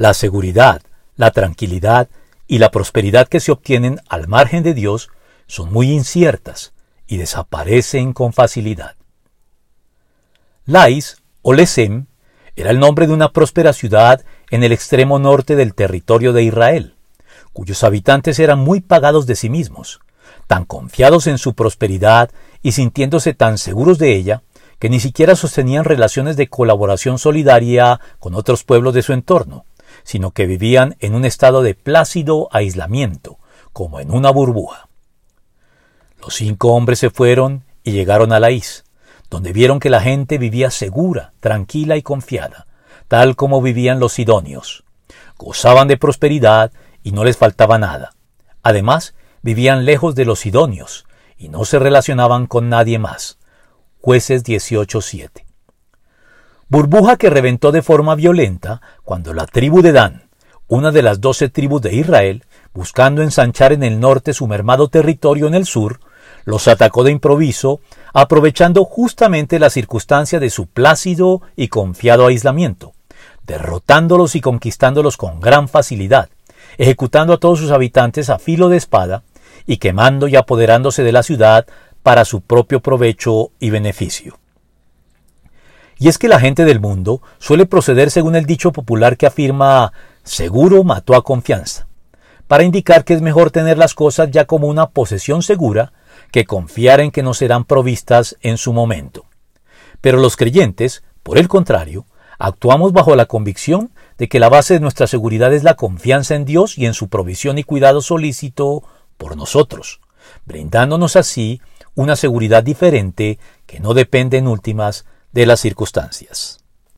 La seguridad, la tranquilidad y la prosperidad que se obtienen al margen de Dios son muy inciertas y desaparecen con facilidad. Lais o Lesem era el nombre de una próspera ciudad en el extremo norte del territorio de Israel, cuyos habitantes eran muy pagados de sí mismos, tan confiados en su prosperidad y sintiéndose tan seguros de ella, que ni siquiera sostenían relaciones de colaboración solidaria con otros pueblos de su entorno, sino que vivían en un estado de plácido aislamiento, como en una burbuja. Los cinco hombres se fueron y llegaron a Laís, donde vieron que la gente vivía segura, tranquila y confiada, tal como vivían los sidonios. Gozaban de prosperidad y no les faltaba nada. Además, vivían lejos de los sidonios y no se relacionaban con nadie más. Jueces 18:7. Burbuja que reventó de forma violenta cuando la tribu de Dan, una de las doce tribus de Israel, buscando ensanchar en el norte su mermado territorio en el sur, los atacó de improviso, aprovechando justamente la circunstancia de su plácido y confiado aislamiento, derrotándolos y conquistándolos con gran facilidad, ejecutando a todos sus habitantes a filo de espada y quemando y apoderándose de la ciudad para su propio provecho y beneficio. Y es que la gente del mundo suele proceder según el dicho popular que afirma seguro mató a confianza, para indicar que es mejor tener las cosas ya como una posesión segura que confiar en que no serán provistas en su momento. Pero los creyentes, por el contrario, actuamos bajo la convicción de que la base de nuestra seguridad es la confianza en Dios y en su provisión y cuidado solícito por nosotros, brindándonos así una seguridad diferente que no depende en últimas de las circunstancias.